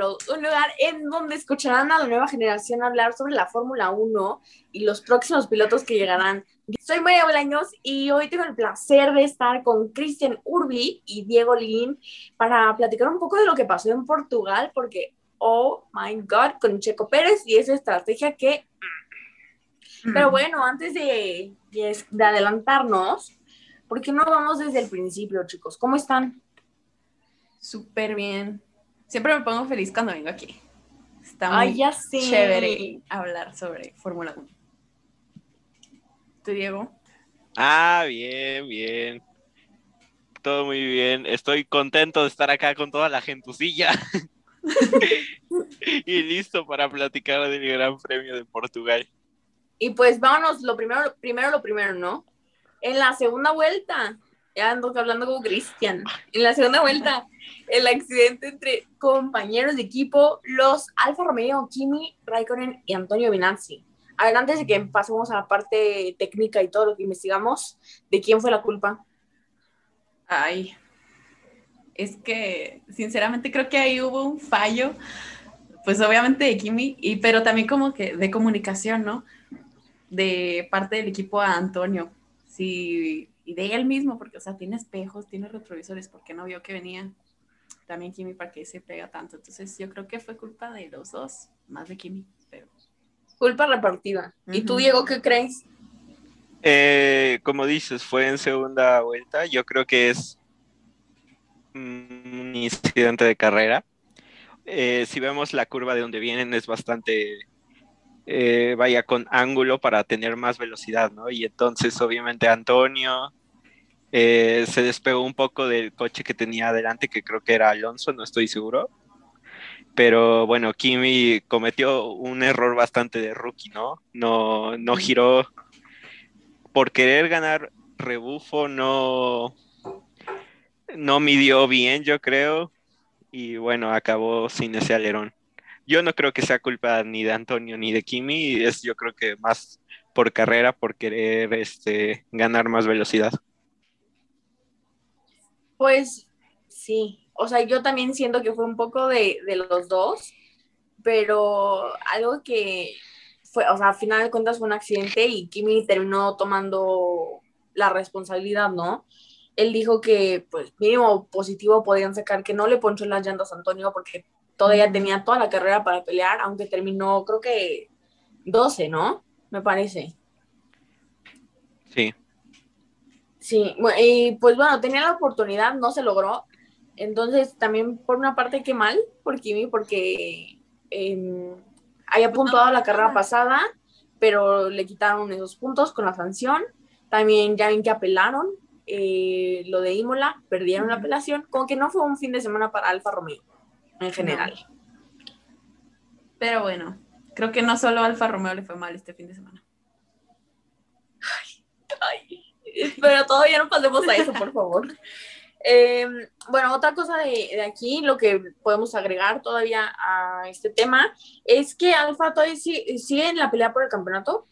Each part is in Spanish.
un lugar en donde escucharán a la nueva generación hablar sobre la Fórmula 1 y los próximos pilotos que llegarán. Soy María Bolaños y hoy tengo el placer de estar con Cristian Urbi y Diego Lin para platicar un poco de lo que pasó en Portugal, porque, oh my God, con Checo Pérez y esa estrategia que... Pero bueno, antes de, de adelantarnos, ¿por qué no vamos desde el principio, chicos? ¿Cómo están? Súper bien. Siempre me pongo feliz cuando vengo aquí. Está Ay, muy ya sé. chévere hablar sobre Fórmula 1. ¿Tú, Diego? Ah, bien, bien. Todo muy bien. Estoy contento de estar acá con toda la gentucilla. y listo para platicar del Gran Premio de Portugal. Y pues vámonos, lo primero, primero lo primero, ¿no? En la segunda vuelta, ya ando hablando con Cristian, en la segunda vuelta, el accidente entre compañeros de equipo, los Alfa Romeo, Kimi Raikkonen y Antonio Binazzi. A ver, antes de que pasemos a la parte técnica y todo lo que investigamos, ¿de quién fue la culpa? Ay, es que sinceramente creo que ahí hubo un fallo, pues obviamente de Kimi, y, pero también como que de comunicación, ¿no? De parte del equipo a Antonio. Sí, y de él mismo, porque, o sea, tiene espejos, tiene retrovisores, porque no vio que venía también Kimi para que se pega tanto. Entonces yo creo que fue culpa de los dos, más de Kimi, pero... Culpa repartida. ¿Y tú. Diego, qué crees? Eh, como dices, fue en segunda vuelta. Yo creo que es un incidente de carrera. Eh, si vemos la curva de donde vienen, es bastante, eh, vaya, con ángulo para tener más velocidad, ¿no? Y entonces, obviamente, Antonio eh, se despegó un poco del coche que tenía adelante, que creo que era Alonso, no estoy seguro. Pero bueno, Kimi cometió un error bastante de rookie, ¿no? No, no giró por querer ganar rebufo, no, no midió bien, yo creo. Y bueno, acabó sin ese alerón. Yo no creo que sea culpa ni de Antonio ni de Kimi, es yo creo que más por carrera, por querer este, ganar más velocidad. Pues sí, o sea, yo también siento que fue un poco de, de los dos, pero algo que fue, o sea, a final de cuentas fue un accidente y Kimi terminó tomando la responsabilidad, ¿no? Él dijo que, pues, mínimo positivo podían sacar que no le ponchó las llantas a Antonio porque todavía tenía toda la carrera para pelear, aunque terminó, creo que 12, ¿no? Me parece. Sí. Sí, y pues bueno, tenía la oportunidad, no se logró. Entonces, también por una parte, qué mal por Kimi, porque eh, había puntuado la carrera pasada, pero le quitaron esos puntos con la sanción. También ya ven que apelaron eh, lo de Imola, perdieron la apelación. Como que no fue un fin de semana para Alfa Romeo en general. Pero bueno, creo que no solo a Alfa Romeo le fue mal este fin de semana. Ay, pero todavía no pasemos a eso, por favor. Eh, bueno, otra cosa de, de, aquí, lo que podemos agregar todavía a este tema, es que Alfa todavía sigue, sigue en la pelea por el campeonato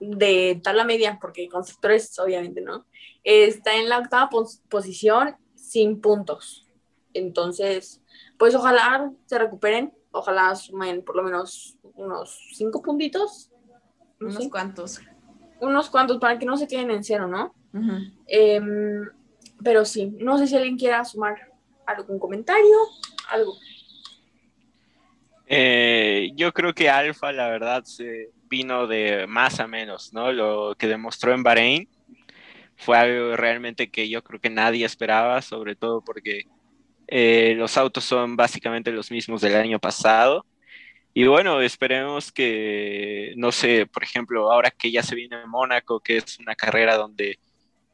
de tabla media, porque constructores obviamente no, está en la octava pos posición sin puntos. Entonces, pues ojalá se recuperen, ojalá sumen por lo menos unos cinco puntitos. No unos sé. cuantos. Unos cuantos para que no se queden en cero, ¿no? Uh -huh. eh, pero sí, no sé si alguien quiera sumar algún comentario, algo. Eh, yo creo que Alfa, la verdad, se vino de más a menos, ¿no? Lo que demostró en Bahrein fue algo realmente que yo creo que nadie esperaba, sobre todo porque eh, los autos son básicamente los mismos del año pasado. Y bueno, esperemos que, no sé, por ejemplo, ahora que ya se viene Mónaco, que es una carrera donde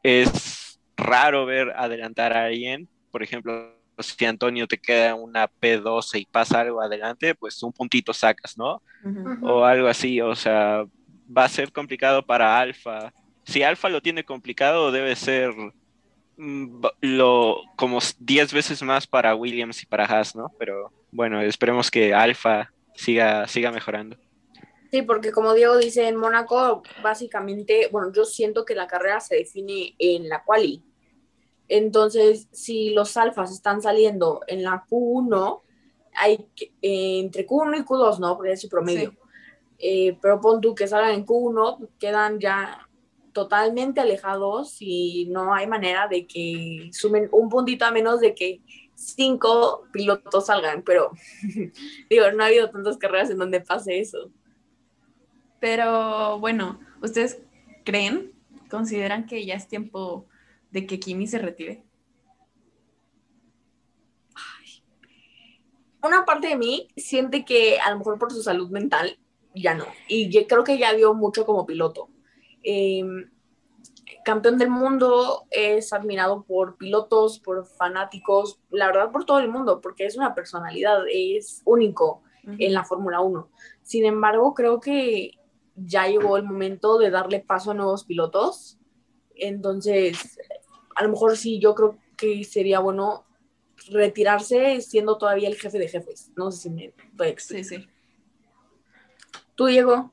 es raro ver adelantar a alguien, por ejemplo, si Antonio te queda una P12 y pasa algo adelante, pues un puntito sacas, ¿no? Uh -huh. O algo así, o sea, va a ser complicado para Alfa. Si Alfa lo tiene complicado, debe ser lo como 10 veces más para Williams y para Haas, ¿no? Pero bueno, esperemos que Alfa siga, siga mejorando. Sí, porque como Diego dice, en Mónaco, básicamente, bueno, yo siento que la carrera se define en la quali. Entonces, si los alfas están saliendo en la Q1, hay que- eh, entre Q1 y Q2, ¿no? Porque es su promedio. Sí. Eh, pero pon tú que salgan en Q1, quedan ya totalmente alejados y no hay manera de que sumen un puntito a menos de que cinco pilotos salgan. Pero, digo, no ha habido tantas carreras en donde pase eso. Pero bueno, ¿ustedes creen, consideran que ya es tiempo de que Kimi se retire? una parte de mí siente que a lo mejor por su salud mental ya no. Y yo creo que ya dio mucho como piloto. Eh, campeón del mundo es admirado por pilotos, por fanáticos, la verdad por todo el mundo, porque es una personalidad, es único en la Fórmula 1. Sin embargo, creo que ya llegó el momento de darle paso a nuevos pilotos. Entonces, a lo mejor sí, yo creo que sería bueno retirarse siendo todavía el jefe de jefes. No sé si me voy a explicar. Sí, sí. ¿Tú, Diego?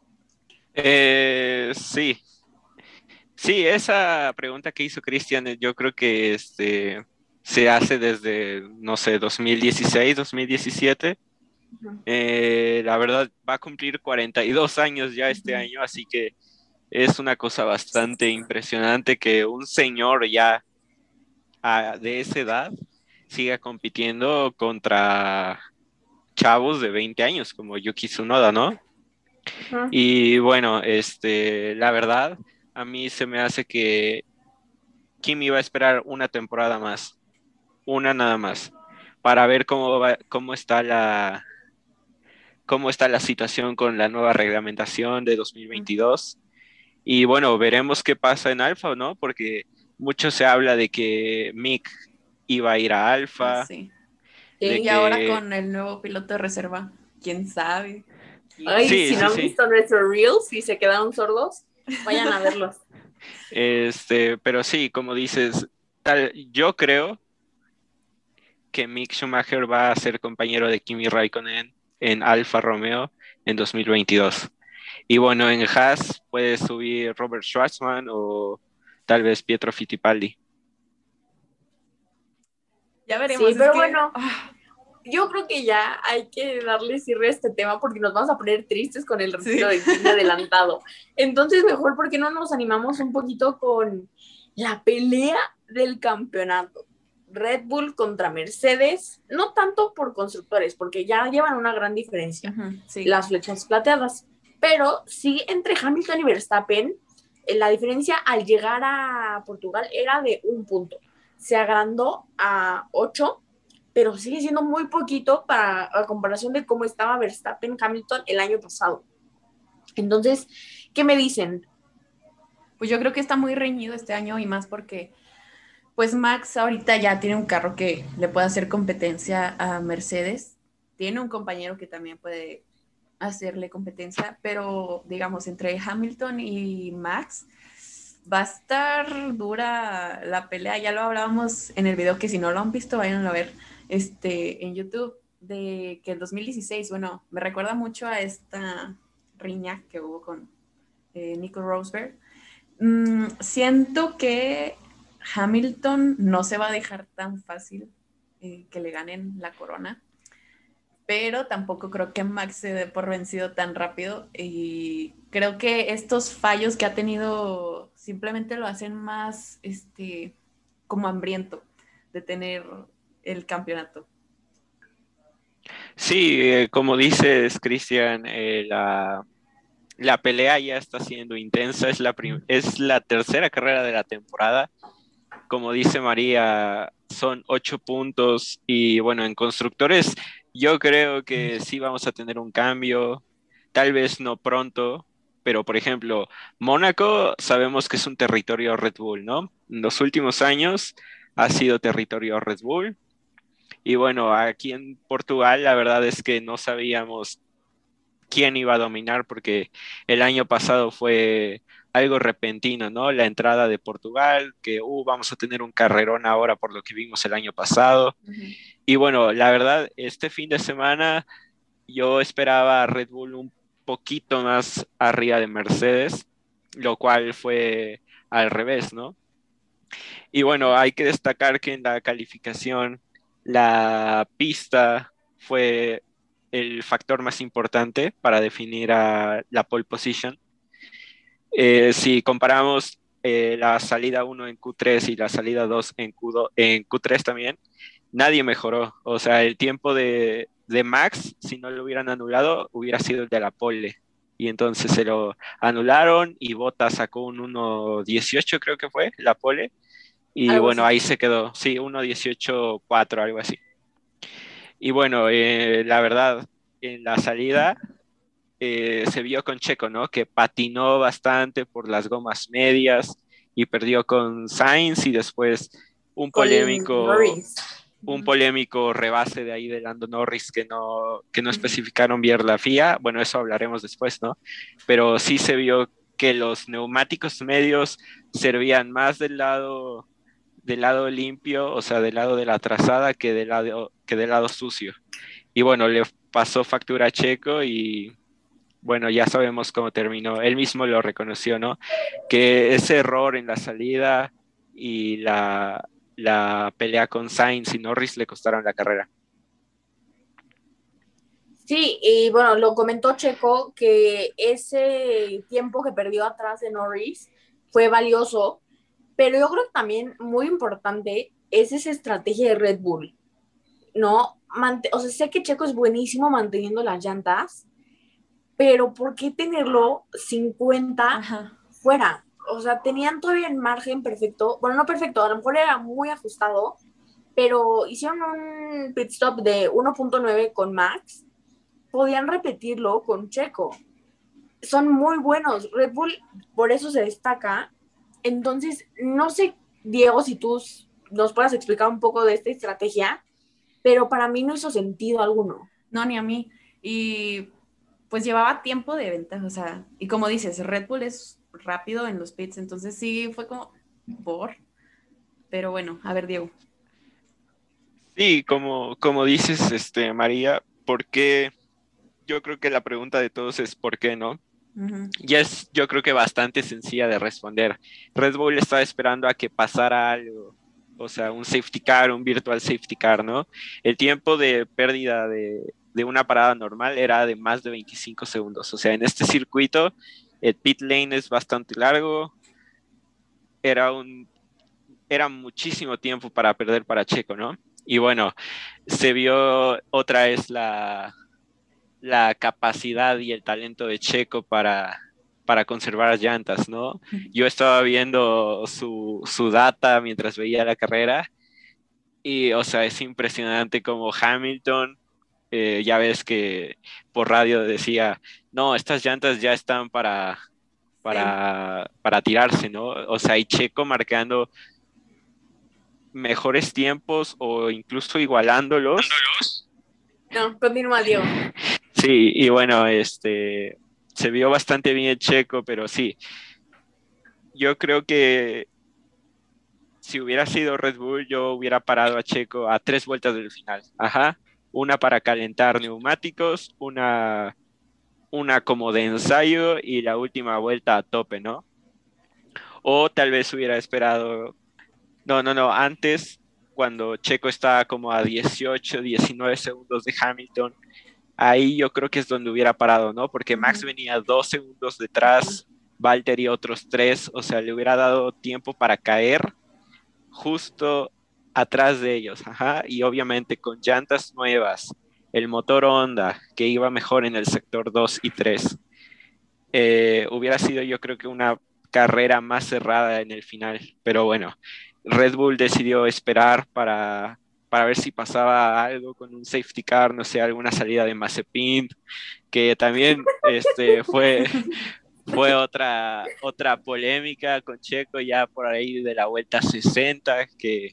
Eh, sí. Sí, esa pregunta que hizo Cristian, eh, yo creo que este, se hace desde, no sé, 2016, 2017. Ujú. Eh, la verdad, va a cumplir 42 años ya este año, así que es una cosa bastante impresionante que un señor ya ah, de esa edad siga compitiendo contra chavos de 20 años como Yuki Tsunoda, ¿no? Y bueno, este, la verdad, a mí se me hace que Kimi va a esperar una temporada más, una nada más, para ver cómo va, cómo está la cómo está la situación con la nueva reglamentación de 2022. Y bueno, veremos qué pasa en Alfa, ¿no? Porque mucho se habla de que Mick iba a ir a Alfa. Sí. de Sí. Y ahora con el nuevo piloto de reserva, quién sabe. Ay, Sí, si sí, no han sí. visto nuestros reels y se quedaron sordos, vayan a verlos. Este, pero sí, como dices, tal, yo creo que Mick Schumacher va a ser compañero de Kimi Raikkonen en Alfa Romeo en 2022. Y bueno, en Haas puede subir Robert Schwarzman o tal vez Pietro Fittipaldi. Ya veremos. Sí, pero que- bueno. Ah, Yo creo que ya hay que darle cierre a este tema porque nos vamos a poner tristes con el retiro Sí. de adelantado. Entonces, mejor, ¿por qué no nos animamos un poquito con la pelea del campeonato? Red Bull contra Mercedes, no tanto por constructores, porque ya llevan una gran diferencia. sí. las flechas plateadas. Pero sí, entre Hamilton y Verstappen, eh, la diferencia al llegar a Portugal era de un punto. Se agrandó a ocho, pero sigue siendo muy poquito para a comparación de cómo estaba Verstappen Hamilton el año pasado. Entonces, ¿qué me dicen? Pues yo creo que está muy reñido este año y más porque, pues Max ahorita ya tiene un carro que le puede hacer competencia a Mercedes. Tiene un compañero que también puede hacerle competencia, pero digamos, entre Hamilton y Max va a estar dura la pelea. Ya lo hablábamos en el video que si no lo han visto, vayan a ver este, en YouTube de que el 2016, bueno, me recuerda mucho a esta riña que hubo con eh, Nico Rosberg. Mm, siento que Hamilton no se va a dejar tan fácil eh, que le ganen la corona, pero tampoco creo que Max se dé por vencido tan rápido y creo que estos fallos que ha tenido simplemente lo hacen más este como hambriento de tener el campeonato. Sí, eh, como dices, Cristian, eh, la, la pelea ya está siendo intensa, es la, es la tercera carrera de la temporada. Como dice María, son ocho puntos y bueno, en constructores yo creo que sí vamos a tener un cambio, tal vez no pronto, pero por ejemplo, Mónaco sabemos que es un territorio Red Bull, ¿no? En los últimos años ha sido territorio Red Bull. Y bueno, aquí en Portugal la verdad es que no sabíamos quién iba a dominar porque el año pasado fue algo repentino, ¿no? La entrada de Portugal, que uh, vamos a tener un carrerón ahora por lo que vimos el año pasado. Y bueno, la verdad, este fin de semana yo esperaba a Red Bull un poquito más arriba de Mercedes, lo cual fue al revés, ¿no? Y bueno, hay que destacar que en la calificación la pista fue el factor más importante para definir a la pole position. Eh, si comparamos eh, la salida 1 en Q3 y la salida 2 en, Q2, en Q3 también, nadie mejoró. O sea, el tiempo de, de Max, si no lo hubieran anulado, hubiera sido el de la pole. Y entonces se lo anularon y Bottas sacó un 1.18, creo que fue, la pole. Y bueno, ahí se quedó. Sí, 1.18.4, algo así. Y bueno, eh, la verdad, en la salida eh, se vio con Checo, ¿no? Que patinó bastante por las gomas medias y perdió con Sainz y después un polémico un polémico rebase de ahí de Lando Norris que no, que no especificaron bien la FIA. Bueno, eso hablaremos después, ¿no? Pero sí se vio que los neumáticos medios servían más del lado del lado limpio, o sea, del lado de la trazada que del lado, que del lado sucio. Y bueno, le pasó factura a Checo y bueno, ya sabemos cómo terminó. Él mismo lo reconoció, ¿no? Que ese error en la salida y la, la pelea con Sainz y Norris le costaron la carrera. Sí, y bueno, lo comentó Checo que ese tiempo que perdió atrás de Norris fue valioso pero yo creo que también muy importante es esa estrategia de Red Bull, ¿no? o sea, sé que Checo es buenísimo manteniendo las llantas, pero ¿por qué tenerlo 50 fuera? O sea, tenían todavía el margen perfecto, bueno, no perfecto, a lo mejor era muy ajustado, pero hicieron un pit stop de 1.9 con Max, podían repetirlo con Checo. Son muy buenos. Red Bull por eso se destaca entonces, no sé, Diego, si tú nos puedas explicar un poco de esta estrategia, pero para mí no hizo sentido alguno. No, ni a mí. Y pues llevaba tiempo de venta, o sea, y como dices, Red Bull es rápido en los pits, entonces sí fue como por. Pero bueno, a ver, Diego. Sí, como, como dices, este, María, ¿por qué? Yo creo que la pregunta de todos es ¿por qué no? Y es, yo creo que bastante sencilla de responder. Red Bull estaba esperando a que pasara algo, o sea, un safety car, un virtual safety car, ¿no? El tiempo de pérdida de, de una parada normal era de más de 25 segundos. O sea, en este circuito, el pit lane es bastante largo. Era un era muchísimo tiempo para perder para Checo, ¿no? Y bueno, se vio otra vez la, la capacidad y el talento de Checo para, para conservar las llantas, ¿no? Yo estaba viendo su, su, data mientras veía la carrera y, o sea, es impresionante como Hamilton, eh, ya ves que por radio decía, no, estas llantas ya están para, para, para tirarse, ¿no? O sea, y Checo marcando mejores tiempos o incluso igualándolos. No, continúa, Diego. Sí, y bueno, este se vio bastante bien Checo, pero sí. Yo creo que si hubiera sido Red Bull, yo hubiera parado a Checo a tres vueltas del final. Ajá. Una para calentar neumáticos, una, una como de ensayo y la última vuelta a tope, ¿no? O tal vez hubiera esperado. No, no, no. Antes, cuando Checo estaba como a 18, 19 segundos de Hamilton, ahí yo creo que es donde hubiera parado, ¿no? Porque Max venía dos segundos detrás, Valtteri otros tres, o sea, le hubiera dado tiempo para caer justo atrás de ellos, ajá, y obviamente con llantas nuevas, el motor Honda que iba mejor en el sector 2 y 3, eh, hubiera sido yo creo que una carrera más cerrada en el final, pero bueno, Red Bull decidió esperar para para ver si pasaba algo con un safety car, no sé, alguna salida de Mazepin, que también este, fue, fue otra, otra polémica con Checo ya por ahí de la vuelta 60, que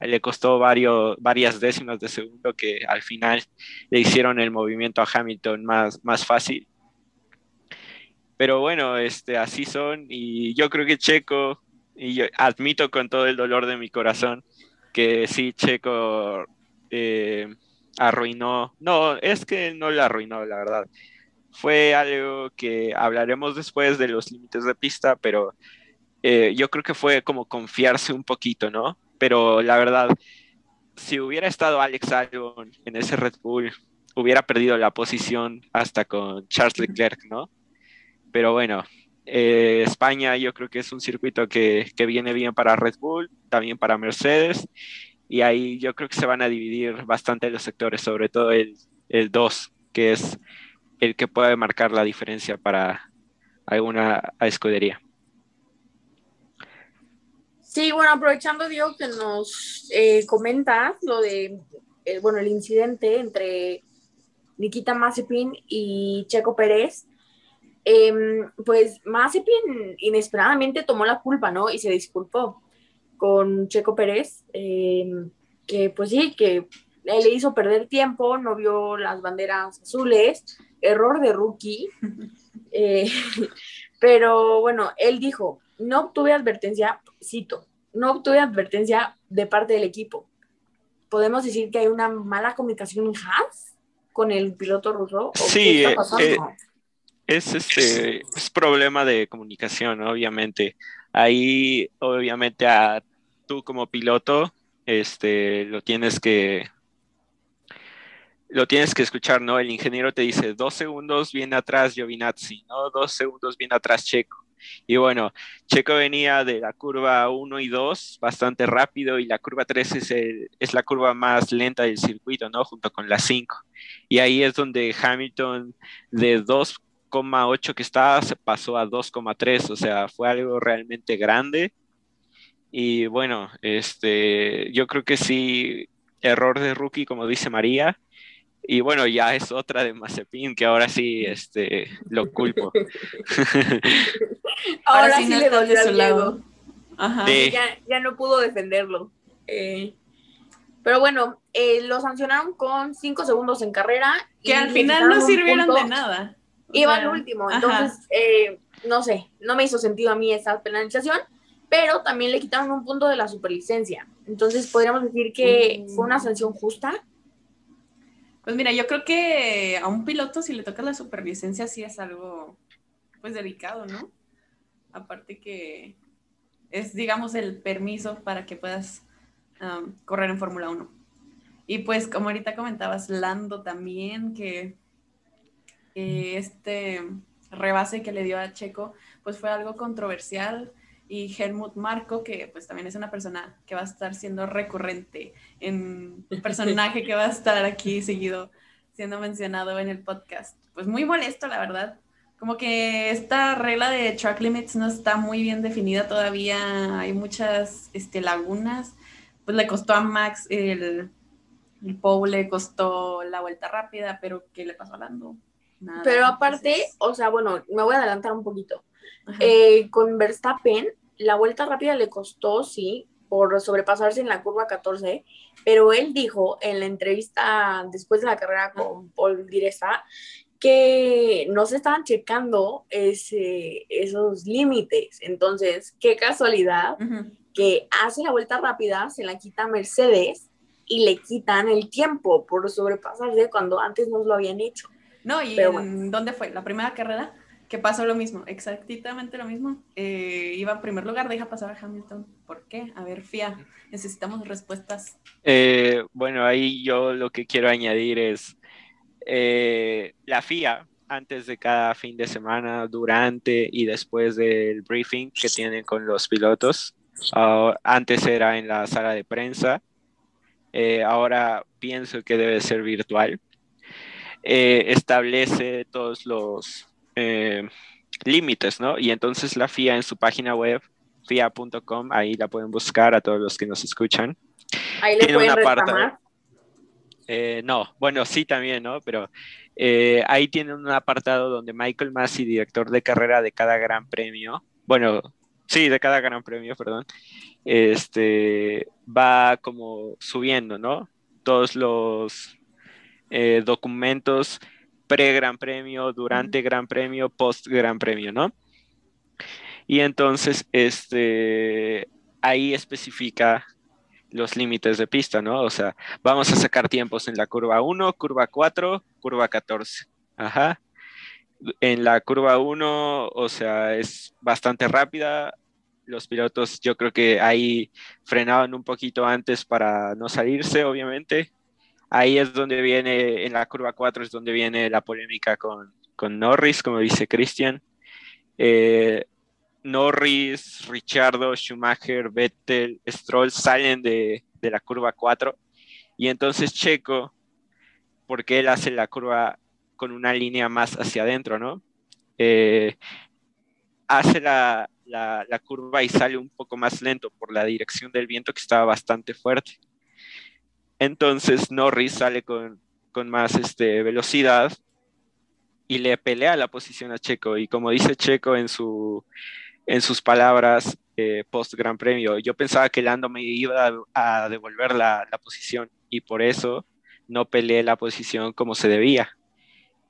le costó varios, varias décimas de segundo que al final le hicieron el movimiento a Hamilton más, más fácil. Pero bueno, este, así son y yo creo que Checo, y yo admito con todo el dolor de mi corazón, que sí, Checo eh, arruinó, no, es que no la arruinó, la verdad. fue algo que hablaremos después de los límites de pista, pero eh, yo creo que fue como confiarse un poquito, ¿no? Pero la verdad, si hubiera estado Alex Albon en ese Red Bull, hubiera perdido la posición hasta con Charles Leclerc, ¿no? Pero bueno, eh, España yo creo que es un circuito que, que, viene bien para Red Bull, también para Mercedes, y ahí yo creo que se van a dividir bastante los sectores, sobre todo el, el 2, que es el que puede marcar la diferencia para alguna escudería. Sí, bueno, aprovechando, Diego, que nos eh, lo de, eh, bueno, el incidente entre Nikita Mazepin y Checo Pérez, em, pues Mazepin inesperadamente tomó la culpa, ¿no? Y se disculpó con Checo Pérez, em, que pues sí, que le hizo perder tiempo, no vio las banderas azules, error de rookie. Eh, pero bueno, él dijo, no obtuve advertencia, cito, no obtuve advertencia de parte del equipo. ¿Podemos decir que hay una mala comunicación en Haas con el piloto ruso? sí, eh, eh, es, este, es problema de comunicación, obviamente. Ahí, obviamente, a tú como piloto, este, lo tienes que lo tienes que escuchar, ¿no? El ingeniero te dice, dos segundos viene atrás Giovinazzi, ¿no? Dos segundos viene atrás Checo. Y bueno, Checo venía de la curva 1 y 2 bastante rápido y la curva 3 es, es la curva más lenta del circuito, ¿no? Junto con la 5. Y ahí es donde Hamilton de 2,8 que estaba se pasó a 2,3, o sea, fue algo realmente grande. Y bueno, este, yo creo que sí, error de rookie, como dice María, y bueno, ya es otra de Mazepin, que ahora sí este, lo culpo. ahora, sí, le doy su lado. Ya, no pudo defenderlo. Eh, pero bueno, eh, lo sancionaron con cinco segundos en carrera. Que al final no sirvieron de nada. Iba al último. Entonces, eh, no sé, no me hizo sentido a mí esa penalización, pero también le quitaron un punto de la superlicencia. Entonces, podríamos decir que fue una sanción justa pues mira, yo creo que a un piloto si le toca la superlicencia sí es algo pues delicado, ¿no? Aparte que es, digamos, el permiso para que puedas correr en Fórmula 1. Y pues como ahorita comentabas, Lando también, que este rebase que le dio a Checo, pues fue algo controversial y Helmut Marco, que pues también es una persona que va a estar siendo recurrente en un personaje que va a estar aquí seguido siendo mencionado en el podcast. Pues muy molesto, la verdad. Como que esta regla de track limits no está muy bien definida todavía, hay muchas este, lagunas. Pues le costó a Max el, el Pou, le costó la vuelta rápida, pero ¿qué le pasó a Lando? Nada. Pero aparte, o sea, bueno, me voy a adelantar un poquito. Eh, con Verstappen, la vuelta rápida le costó, sí, por sobrepasarse en la curva 14, pero él dijo en la entrevista después de la carrera con Paul Diresa que no se estaban checando ese, esos límites. Entonces, qué casualidad que hace la vuelta rápida, se la quita Mercedes y le quitan el tiempo por sobrepasarse cuando antes no lo habían hecho. No, ¿y en, dónde fue? ¿La primera carrera? que pasó lo mismo, exactamente lo mismo. Eh, iba en primer lugar, deja pasar a Hamilton. ¿Por qué? A ver, FIA, necesitamos respuestas. Eh, bueno, ahí yo lo que quiero añadir es eh, la FIA, antes de cada fin de semana, durante y después del briefing que tienen con los pilotos, antes era en la sala de prensa, ahora pienso que debe ser virtual. Establece todos los eh, límites, ¿no? Y entonces la FIA en su página web, FIA.com, ahí la pueden buscar a todos los que nos escuchan. Ahí le pueden reclamar. Eh, no, bueno, sí también, ¿no? Pero eh, ahí tienen un apartado donde Michael Massey, director de carrera de cada gran premio, bueno, sí, de cada gran premio, perdón, este, va como subiendo, ¿no? Todos los documentos pre-Gran Premio, durante Gran Premio, post-Gran Premio, ¿no? Y entonces, este, ahí especifica los límites de pista, ¿no? O sea, vamos a sacar tiempos en la curva 1, curva 4, curva 14. Ajá. En la curva 1, o sea, es bastante rápida. Los pilotos yo creo que ahí frenaban un poquito antes para no salirse, obviamente. Ahí es donde viene, en la curva 4 es donde viene la polémica con, con Norris, como dice Christian. Eh, Norris, Richardo, Schumacher, Vettel, Stroll salen de, de la curva 4 y entonces Checo, porque él hace la curva con una línea más hacia adentro, ¿no? Eh, hace la, la, la, curva y sale un poco más lento por la dirección del viento que estaba bastante fuerte. Entonces Norris sale con, con más este, velocidad y le pelea la posición a Checo. Y como dice Checo en, su, en sus palabras eh, post Gran Premio, yo pensaba que Lando me iba a, devolver la, la, posición y por eso no peleé la posición como se debía.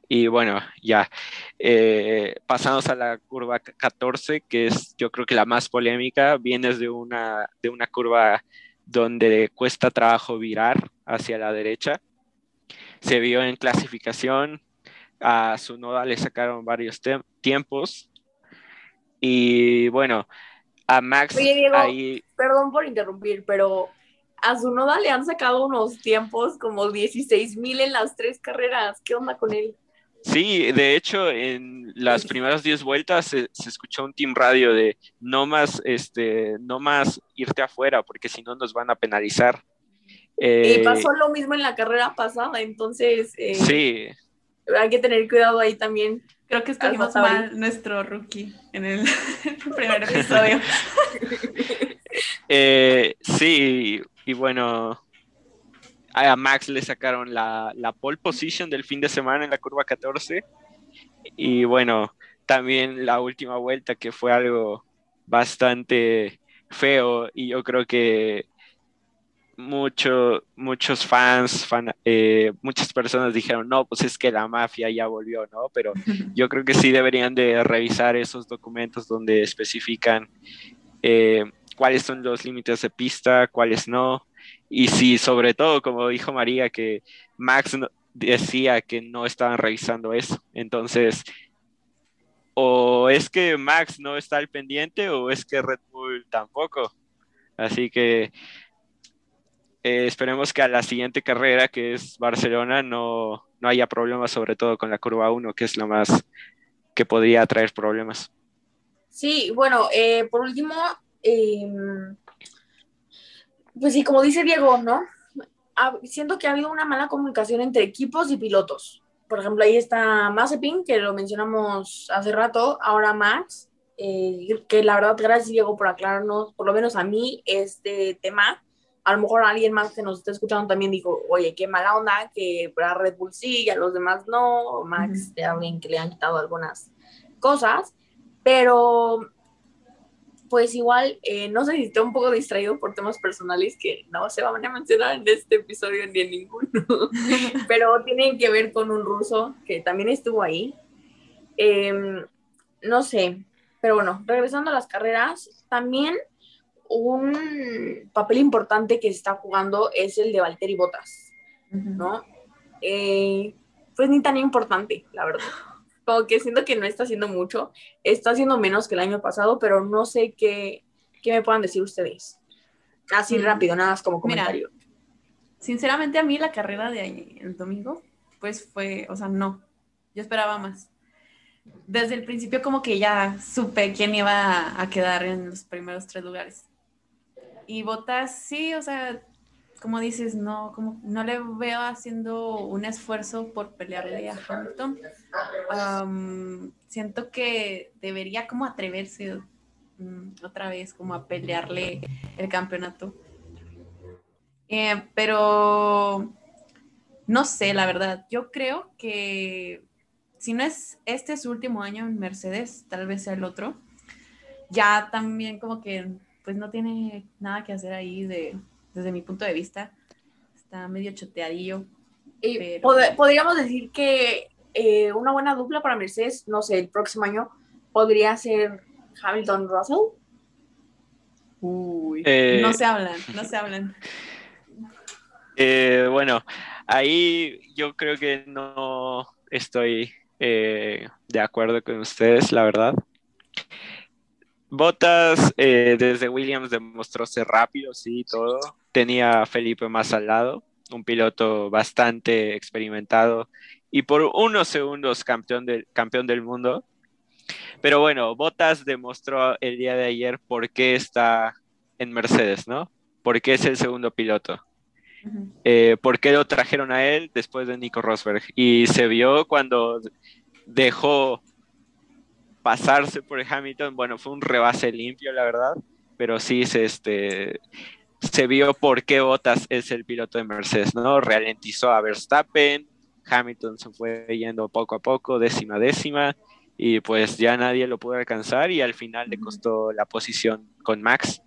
Y bueno, ya, eh, pasamos a la curva 14, que es yo creo que la más polémica, vienes de una, de una curva donde cuesta trabajo virar hacia la derecha. Se vio en clasificación, a su noda le sacaron varios tiempos. Y bueno, a Max Oye, Diego, ahí... Perdón por interrumpir, pero a su noda le han sacado unos tiempos como 16 mil en las tres carreras. ¿Qué onda con él? Sí, de hecho, en las primeras 10 vueltas se, se, escuchó un team radio de no más, este, no más irte afuera, porque si no nos van a penalizar. Eh, y pasó lo mismo en la carrera pasada, entonces eh, sí. hay que tener cuidado ahí también. Creo que escogimos mal nuestro rookie en el primer episodio. eh, sí, y bueno, a Max le sacaron la, la, pole position del fin de semana en la curva 14. Y bueno, también la última vuelta que fue algo bastante feo y yo creo que mucho, muchos fans, fan, eh, muchas personas dijeron, no, pues es que la mafia ya volvió, ¿no? Pero yo creo que sí deberían de revisar esos documentos donde especifican eh, cuáles son los límites de pista, cuáles no, y si sobre todo, como dijo María, que Max decía que no estaban revisando eso, entonces o es que Max no está al pendiente o es que Red Bull tampoco. Así que eh, esperemos que a la siguiente carrera, que es Barcelona, no, no haya problemas, sobre todo con la curva 1, que es la más que podría traer problemas. Sí, bueno, eh, por último, eh, pues sí, como dice Diego, ¿no? Siento que ha habido una mala comunicación entre equipos y pilotos. Por ejemplo, ahí está Mazepin, que lo mencionamos hace rato, ahora Max, eh, que la verdad, gracias Diego por aclararnos, por lo menos a mí, este tema. A lo mejor alguien más que nos está escuchando también dijo, oye, qué mala onda, que para Red Bull sí y a los demás no, Max, uh -huh. de alguien que le han quitado algunas cosas, pero pues igual, eh, no sé si estoy un poco distraído por temas personales que no se van a mencionar en este episodio ni en ninguno, pero tienen que ver con un ruso que también estuvo ahí. Eh, no sé, pero bueno, regresando a las carreras, también un papel importante que se está jugando es el de Valtteri Bottas, ¿no? Eh, pues ni tan importante, la verdad como que siento que no está haciendo mucho, está haciendo menos que el año pasado, pero no sé qué, qué me puedan decir ustedes. Así mm. rápido, nada más como comentario. Mira, sinceramente a mí la carrera de el domingo, pues fue, o sea, no, yo esperaba más. Desde el principio como que ya supe quién iba a quedar en los primeros tres lugares. Y Botas, sí, o sea, como dices, no, como no le veo haciendo un esfuerzo por pelearle a Hamilton. Siento que debería como atreverse um, otra vez como a pelearle el campeonato. Eh, pero no sé, la verdad, yo creo que si no es este su último año en Mercedes, tal vez sea el otro. Ya también como que pues no tiene nada que hacer ahí de desde mi punto de vista. Está medio choteadillo. Y pero... pod podríamos decir que eh, una buena dupla para Mercedes, no sé, el próximo año podría ser Hamilton Russell. Uy, eh, no se hablan, no se hablan. Eh, bueno, ahí yo creo que no estoy eh, de acuerdo con ustedes, la verdad. Botas eh, desde Williams demostró ser rápido, sí, todo. Tenía a Felipe más al lado, un piloto bastante experimentado y por unos segundos campeón, del campeón del mundo. Pero bueno, Botas demostró el día de ayer por qué está en Mercedes, ¿no? ¿Por qué es el segundo piloto? Eh, ¿Por qué lo trajeron a él después de Nico Rosberg? Y se vio cuando dejó pasarse por Hamilton, bueno, fue un rebase limpio, la verdad, pero sí se, este, se vio por qué Bottas es el piloto de Mercedes, ¿no? Ralentizó a Verstappen, Hamilton se fue yendo poco a poco, décima décima, y pues ya nadie lo pudo alcanzar y al final le costó la posición con Max.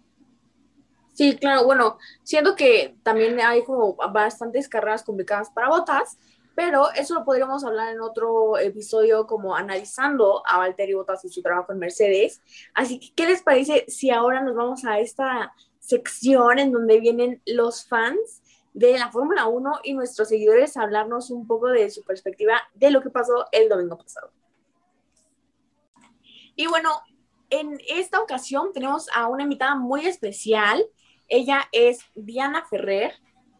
Sí, claro, bueno, siento que también hay como bastantes carreras complicadas para Bottas, pero eso lo podríamos hablar en otro episodio como analizando a Valtteri Bottas y su trabajo en Mercedes. Así que, ¿qué les parece si ahora nos vamos a esta sección en donde vienen los fans de la Fórmula 1 y nuestros seguidores a hablarnos un poco de su perspectiva de lo que pasó el domingo pasado? Y bueno, en esta ocasión tenemos a una invitada muy especial. Ella es Diana Ferrer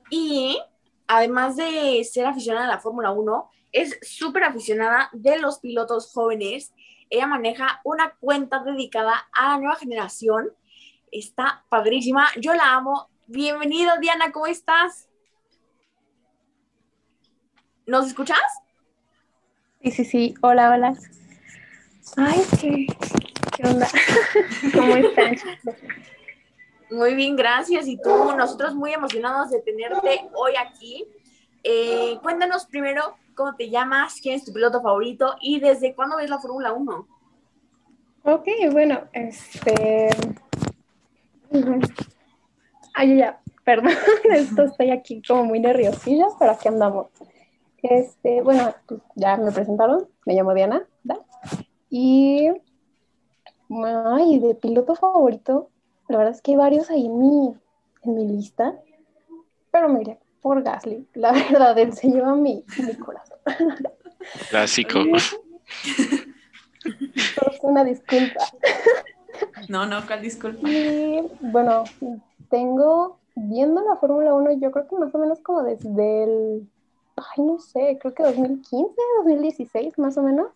y además de ser aficionada a la Fórmula 1, es súper aficionada de los pilotos jóvenes. Ella maneja una cuenta dedicada a la nueva generación. Está padrísima. Yo la amo. Bienvenida, Diana, ¿cómo estás? ¿Nos escuchas? Sí, sí, sí. Hola, hola. Ay, qué, qué onda. ¿Cómo están? Muy bien, gracias. Y tú, nosotros muy emocionados de tenerte hoy aquí. Eh, cuéntanos primero cómo te llamas, quién es tu piloto favorito y desde cuándo ves la Fórmula 1. Ok, bueno, este... Ay, ya, perdón, esto estoy aquí como muy nerviosilla, pero aquí andamos. Este, bueno, pues ya me presentaron, me llamo Diana, ¿verdad? Y, ay, de piloto favorito, la verdad es que hay varios ahí en mi, en mi lista, pero mire, por Gasly, la verdad, él se lleva mi, mi corazón. Clásico. una disculpa. No, no, ¿cuál disculpa? Y bueno, tengo viendo la Fórmula 1, yo creo que más o menos como desde el, ay, no sé, creo que 2015, 2016, más o menos.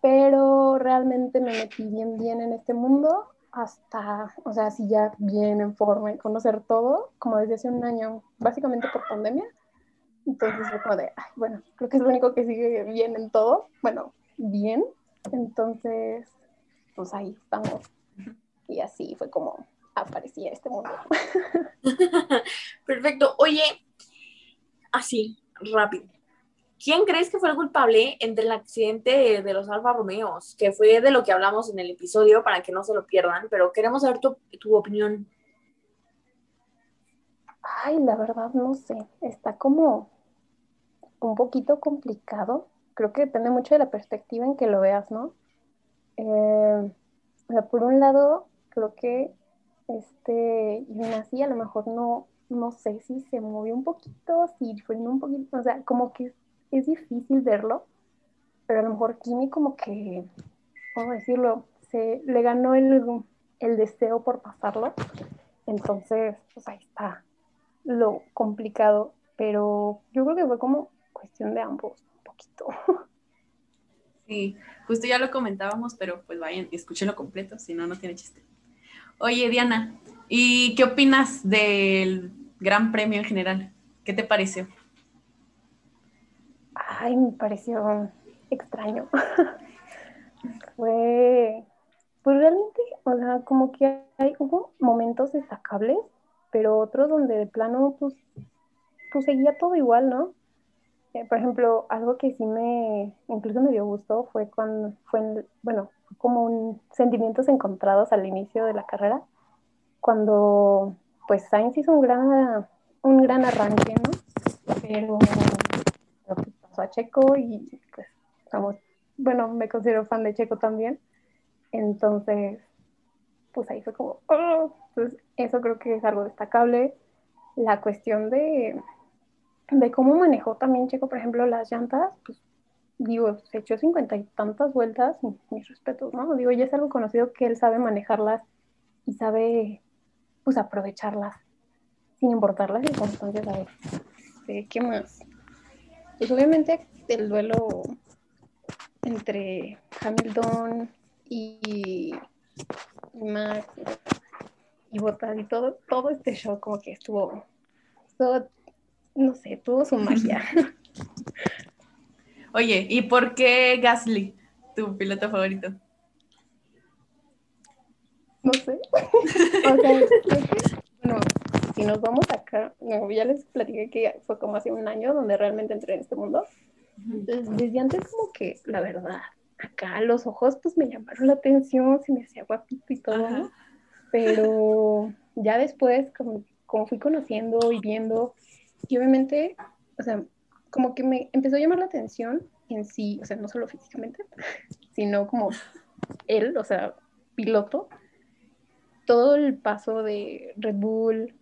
Pero realmente me metí bien, bien en este mundo hasta, o sea, si ya bien en forma y conocer todo, como desde hace un año, básicamente por pandemia. Entonces fue como de, bueno, creo que es lo único que sigue bien en todo, bueno, bien. Entonces, pues ahí estamos. Y así fue como aparecía este mundo. Perfecto. Oye, así, rápido. ¿Quién crees que fue el culpable entre el accidente de, los Alfa Romeos? Que fue de lo que hablamos en el episodio para que no se lo pierdan, pero queremos saber tu, tu opinión. Ay, la verdad no sé. Está como un poquito complicado. Creo que depende mucho de la perspectiva en que lo veas, ¿no? Eh, por un lado, creo que este Ignacy a lo mejor no, no sé si se movió un poquito, si fue un poquito, o sea, como que es difícil verlo, pero a lo mejor Kimi como que, ¿cómo decirlo? Se, le ganó el, el deseo por pasarlo. Entonces, pues ahí está lo complicado, pero yo creo que fue como cuestión de ambos, un poquito. Sí, justo ya lo comentábamos, pero pues vayan y escúchenlo completo, si no, no tiene chiste. Oye, Diana, ¿y qué opinas del Gran Premio en general? ¿Qué te pareció? Ay, me pareció extraño. Fue, pues realmente, o sea, como que hay, hubo momentos destacables, pero otros donde de plano, pues, pues seguía todo igual, ¿no? Eh, por ejemplo, algo que sí me, incluso me dio gusto fue cuando, fue, bueno, como un, sentimientos encontrados al inicio de la carrera, cuando, pues, Sainz hizo un gran, un gran arranque, ¿no? Pero a Checo y pues estamos, bueno, me considero fan de Checo también. Entonces, pues ahí fue como, oh, pues eso creo que es algo destacable. La cuestión de, de cómo manejó también Checo, por ejemplo, las llantas, pues digo, se echó cincuenta y tantas vueltas, mis respetos, ¿no? Digo, ya es algo conocido que él sabe manejarlas y sabe, pues, aprovecharlas sin importar las circunstancias. A ver, ¿qué más? Pues obviamente el duelo entre Hamilton y Max y Bottas y todo, todo este show como que estuvo, todo, no sé, tuvo su magia. Oye, ¿y por qué Gasly, tu piloto favorito? No sé. o sea, bueno, si nos vamos acá, no, ya les platiqué que fue como hace un año donde realmente entré en este mundo. Entonces, desde antes como que, la verdad, acá los ojos pues me llamaron la atención, se me hacía guapito y todo, Pero ya después, como, como fui conociendo y viendo, y obviamente, o sea, como que me empezó a llamar la atención en sí, o sea, no solo físicamente, sino como él, o sea, piloto, todo el paso de Red Bull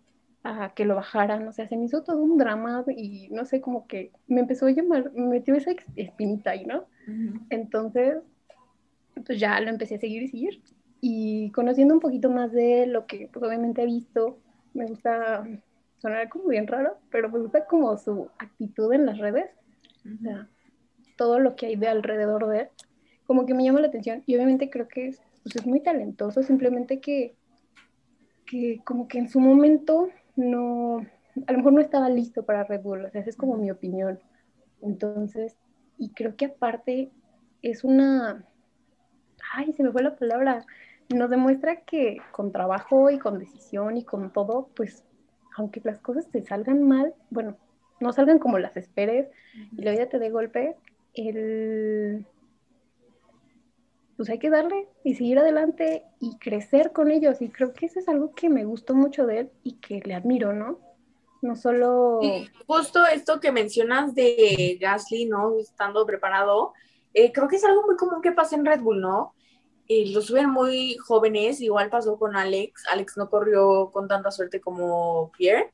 a que lo bajaran, o sea, se me hizo todo un drama y no sé, como que me empezó a llamar, me metió esa espinita ahí, ¿no? Entonces, pues ya lo empecé a seguir y seguir. Y conociendo un poquito más de lo que pues obviamente he visto, me gusta sonar como bien raro, pero me gusta como su actitud en las redes, o sea, todo lo que hay de alrededor de él, como que me llama la atención y obviamente creo que es, pues es muy talentoso, simplemente que, que como que en su momento no, a lo mejor no estaba listo para Red Bull, o sea, esa es como mi opinión. Entonces, y creo que aparte es una, ay, se me fue la palabra, nos demuestra que con trabajo y con decisión y con todo, pues, aunque las cosas te salgan mal, bueno, no salgan como las esperes y la vida te dé golpe, el pues hay que darle y seguir adelante y crecer con ellos. Y creo que eso es algo que me gustó mucho de él y que le admiro, ¿no? No solo... justo esto que mencionas de Gasly, ¿no? Estando preparado, eh, creo que es algo muy común que pasa en Red Bull, ¿no? Eh, los suben muy jóvenes, igual pasó con Alex. Alex no corrió con tanta suerte como Pierre.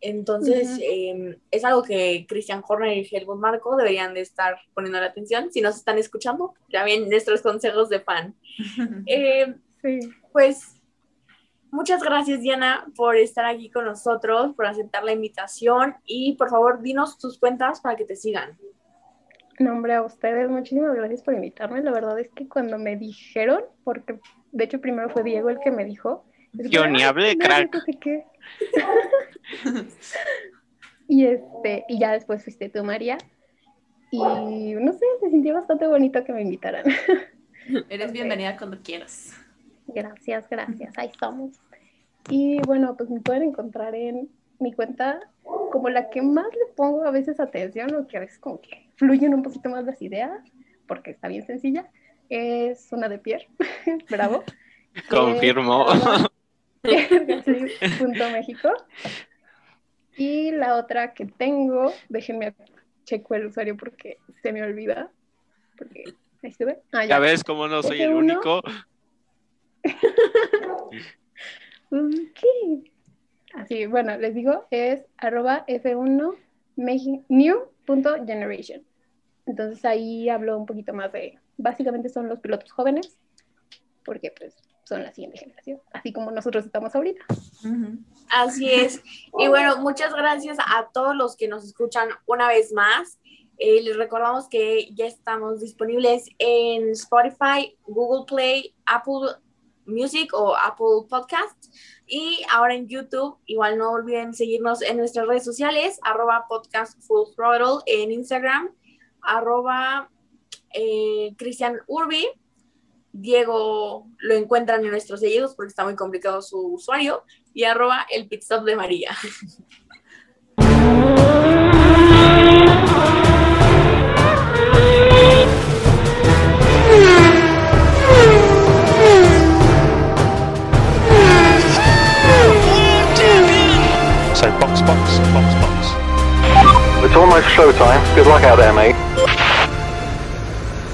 Entonces, em, es algo que Christian Horner y Helmut Marco deberían de estar poniendo la atención. Si nos están escuchando, ya ven nuestros consejos de fan. Em, pues, muchas gracias, Diana, por estar aquí con nosotros, por aceptar la invitación y por favor, dinos tus cuentas para que te sigan. nombre a ustedes, muchísimas gracias por invitarme. La verdad es que cuando me dijeron, porque de hecho primero fue Diego el que me dijo, yo ni hablé, crack. y este, y ya después fuiste tú, María. Y no sé, se sintió bastante bonito que me invitaran. Eres bienvenida cuando quieras. Gracias, gracias. Ahí estamos. Y bueno, pues me pueden encontrar en mi cuenta como la que más le pongo a veces atención o que a veces como que fluyen un poquito más las ideas, porque está bien sencilla. Es una de Pierre. Bravo. Confirmo. punto México. Y la otra que tengo, déjenme checo el usuario porque se me olvida. Porque ahí se ah, ya. ves cómo no soy el único. Así, bueno, les digo, es arroba F1 new.generation. Entonces ahí hablo un poquito más de, básicamente son los pilotos jóvenes, porque pues son la siguiente generación, así como nosotros estamos ahorita. Así es. Y bueno, muchas gracias a todos los que nos escuchan una vez más. Eh, les recordamos que ya estamos disponibles en Spotify, Google Play, Apple Music o Apple Podcast. Y ahora en YouTube, igual no olviden seguirnos en nuestras redes sociales, arroba podcast throttle en Instagram, arroba eh, Cristian Urbi Diego lo encuentran en nuestros seguidos porque está muy complicado su usuario y arroba el pitstop de María. So box, box, box, box. It's almost showtime. Good luck out there, mate.